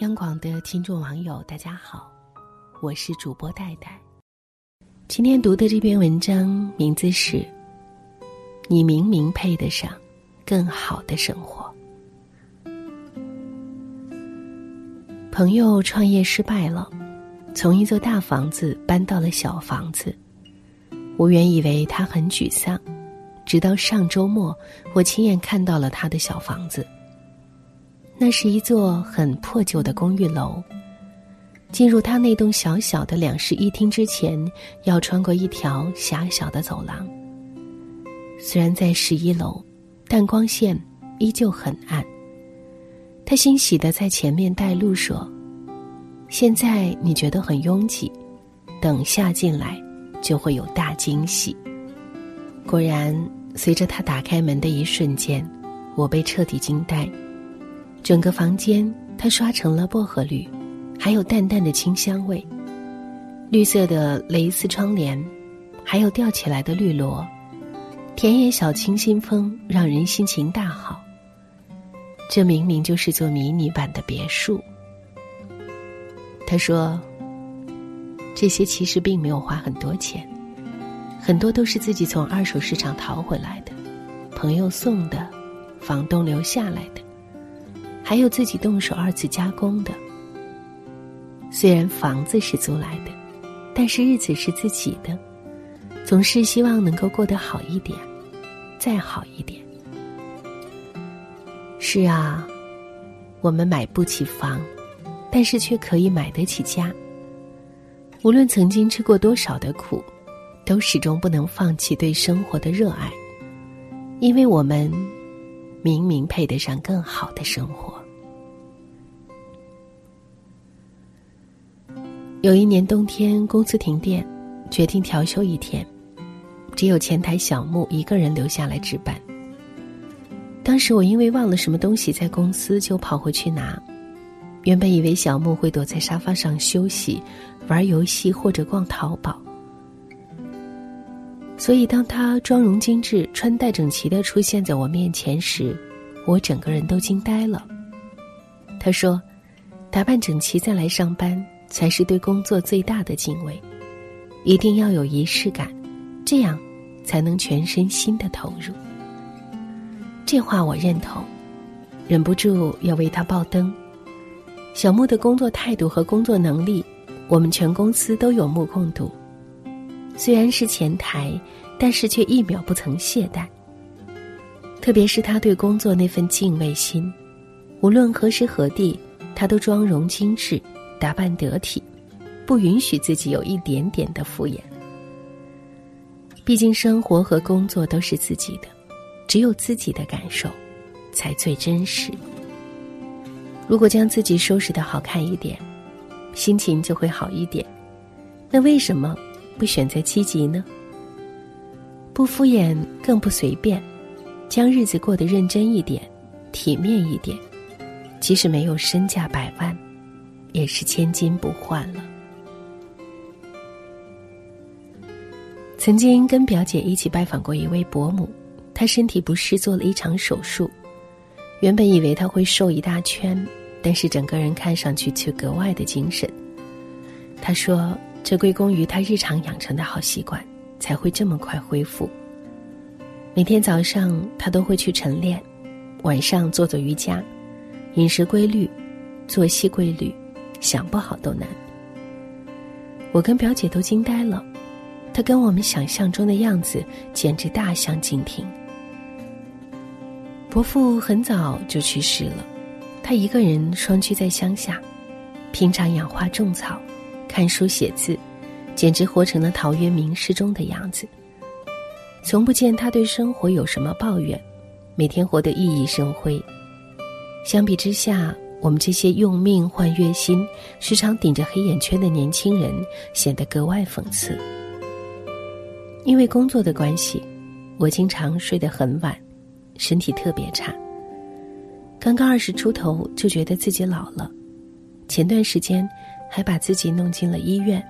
央广的听众网友，大家好，我是主播戴戴。今天读的这篇文章名字是《你明明配得上更好的生活》。朋友创业失败了，从一座大房子搬到了小房子。我原以为他很沮丧，直到上周末，我亲眼看到了他的小房子。那是一座很破旧的公寓楼。进入他那栋小小的两室一厅之前，要穿过一条狭小的走廊。虽然在十一楼，但光线依旧很暗。他欣喜的在前面带路说：“现在你觉得很拥挤，等下进来就会有大惊喜。”果然，随着他打开门的一瞬间，我被彻底惊呆。整个房间，它刷成了薄荷绿，还有淡淡的清香味。绿色的蕾丝窗帘，还有吊起来的绿萝，田野小清新风让人心情大好。这明明就是座迷你版的别墅。他说：“这些其实并没有花很多钱，很多都是自己从二手市场淘回来的，朋友送的，房东留下来的。”还有自己动手二次加工的。虽然房子是租来的，但是日子是自己的，总是希望能够过得好一点，再好一点。是啊，我们买不起房，但是却可以买得起家。无论曾经吃过多少的苦，都始终不能放弃对生活的热爱，因为我们明明配得上更好的生活。有一年冬天，公司停电，决定调休一天，只有前台小木一个人留下来值班。当时我因为忘了什么东西在公司，就跑回去拿。原本以为小木会躲在沙发上休息、玩游戏或者逛淘宝，所以当他妆容精致、穿戴整齐的出现在我面前时，我整个人都惊呆了。他说：“打扮整齐再来上班。”才是对工作最大的敬畏，一定要有仪式感，这样才能全身心的投入。这话我认同，忍不住要为他爆灯。小木的工作态度和工作能力，我们全公司都有目共睹。虽然是前台，但是却一秒不曾懈怠。特别是他对工作那份敬畏心，无论何时何地，他都妆容精致。打扮得体，不允许自己有一点点的敷衍。毕竟生活和工作都是自己的，只有自己的感受，才最真实。如果将自己收拾的好看一点，心情就会好一点。那为什么不选择积极呢？不敷衍，更不随便，将日子过得认真一点，体面一点，即使没有身价百万。也是千金不换了。曾经跟表姐一起拜访过一位伯母，她身体不适，做了一场手术。原本以为她会瘦一大圈，但是整个人看上去却格外的精神。她说：“这归功于她日常养成的好习惯，才会这么快恢复。每天早上她都会去晨练，晚上做做瑜伽，饮食规律，作息规律。”想不好都难。我跟表姐都惊呆了，她跟我们想象中的样子简直大相径庭。伯父很早就去世了，他一个人双居在乡下，平常养花种草、看书写字，简直活成了陶渊明诗中的样子。从不见他对生活有什么抱怨，每天活得熠熠生辉。相比之下，我们这些用命换月薪、时常顶着黑眼圈的年轻人，显得格外讽刺。因为工作的关系，我经常睡得很晚，身体特别差。刚刚二十出头就觉得自己老了，前段时间还把自己弄进了医院。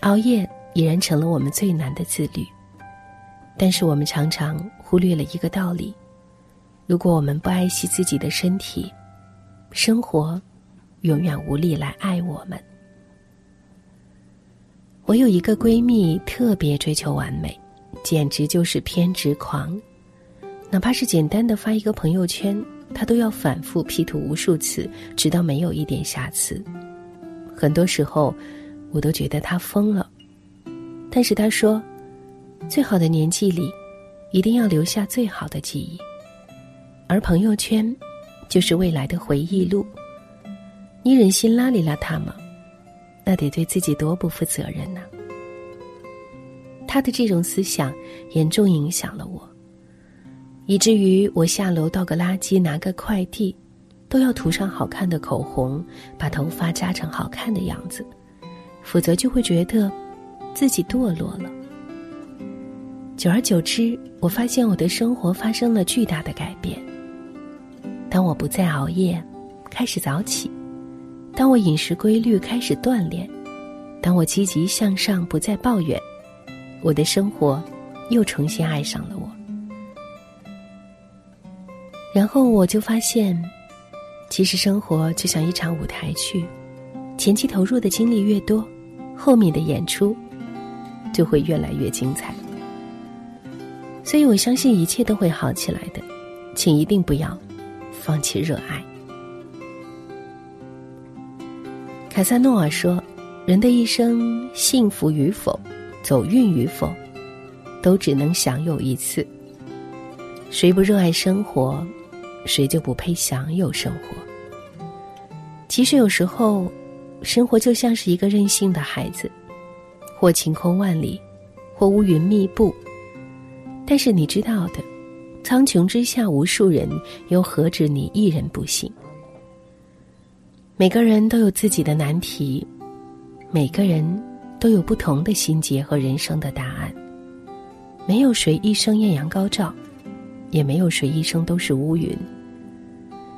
熬夜已然成了我们最难的自律，但是我们常常忽略了一个道理：如果我们不爱惜自己的身体，生活永远无力来爱我们。我有一个闺蜜，特别追求完美，简直就是偏执狂。哪怕是简单的发一个朋友圈，她都要反复 P 图无数次，直到没有一点瑕疵。很多时候，我都觉得她疯了。但是她说，最好的年纪里，一定要留下最好的记忆，而朋友圈，就是未来的回忆录。你忍心邋里邋遢吗？那得对自己多不负责任呢。他的这种思想严重影响了我，以至于我下楼倒个垃圾、拿个快递，都要涂上好看的口红，把头发扎成好看的样子，否则就会觉得自己堕落了。久而久之，我发现我的生活发生了巨大的改变。当我不再熬夜，开始早起。当我饮食规律，开始锻炼；当我积极向上，不再抱怨，我的生活又重新爱上了我。然后我就发现，其实生活就像一场舞台剧，前期投入的精力越多，后面的演出就会越来越精彩。所以我相信一切都会好起来的，请一定不要放弃热爱。凯撒诺尔说：“人的一生，幸福与否，走运与否，都只能享有一次。谁不热爱生活，谁就不配享有生活。其实有时候，生活就像是一个任性的孩子，或晴空万里，或乌云密布。但是你知道的，苍穹之下无数人，又何止你一人不幸？”每个人都有自己的难题，每个人都有不同的心结和人生的答案。没有谁一生艳阳高照，也没有谁一生都是乌云。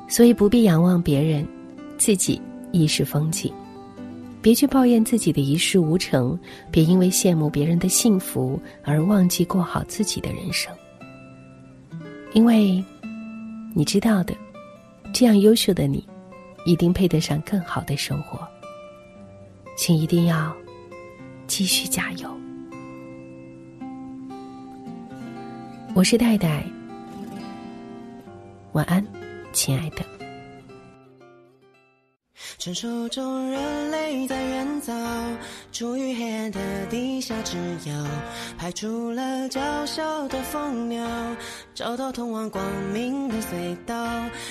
所以不必仰望别人，自己亦是风景。别去抱怨自己的一事无成，别因为羡慕别人的幸福而忘记过好自己的人生。因为，你知道的，这样优秀的你。一定配得上更好的生活，请一定要继续加油。我是戴戴，晚安，亲爱的。传说中，人类在远早，处于黑暗的地下之遥，派出了娇小的蜂鸟，找到通往光明的隧道，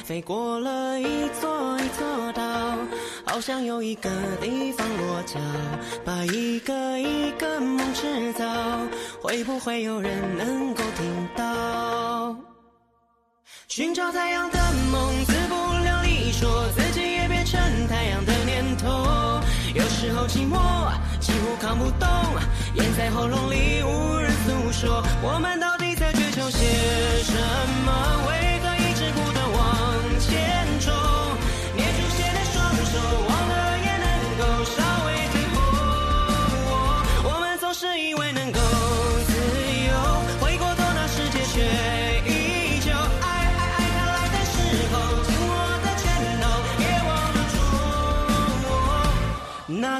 飞过了一座一座岛，好像有一个地方落脚，把一个一个梦制造，会不会有人能够听到？寻找太阳的梦，自不量力，说。成太阳的念头，有时候寂寞几乎扛不动，咽在喉咙里无人诉说。我们到底在追求些什么？为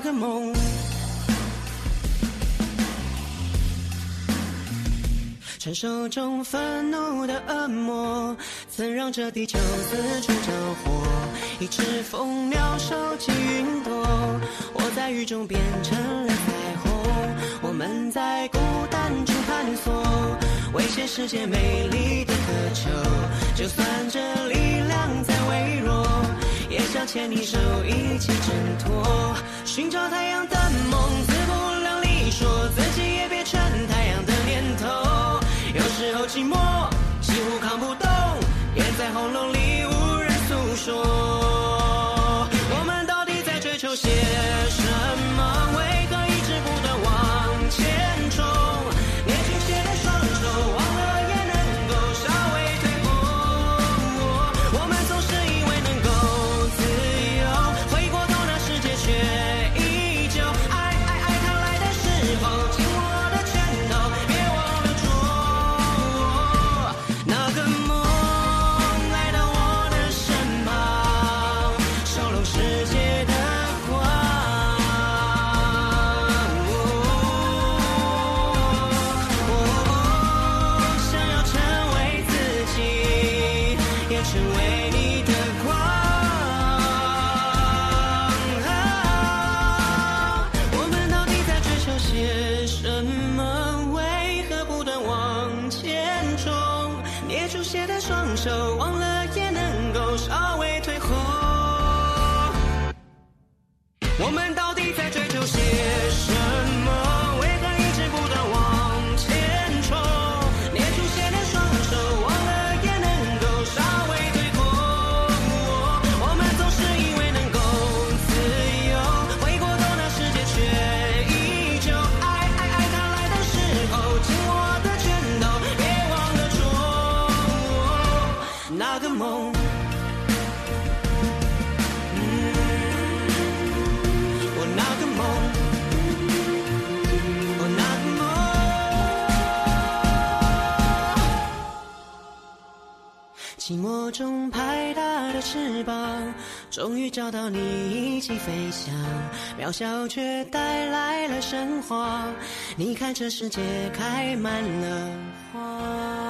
个梦，传说中愤怒的恶魔，曾让这地球四处着火。一只蜂鸟收集云朵，我在雨中变成了彩虹。我们在孤单中探索，为全世界美丽的渴求。就算这力量再微弱。也想牵你手一起挣脱，寻找太阳的梦，自不量力，说自己也变成太阳的念头。有时候寂寞几乎扛不动，咽在喉咙里无人诉说。我们到底在这终于找到你一起飞翔渺小却带来了神话你看这世界开满了花。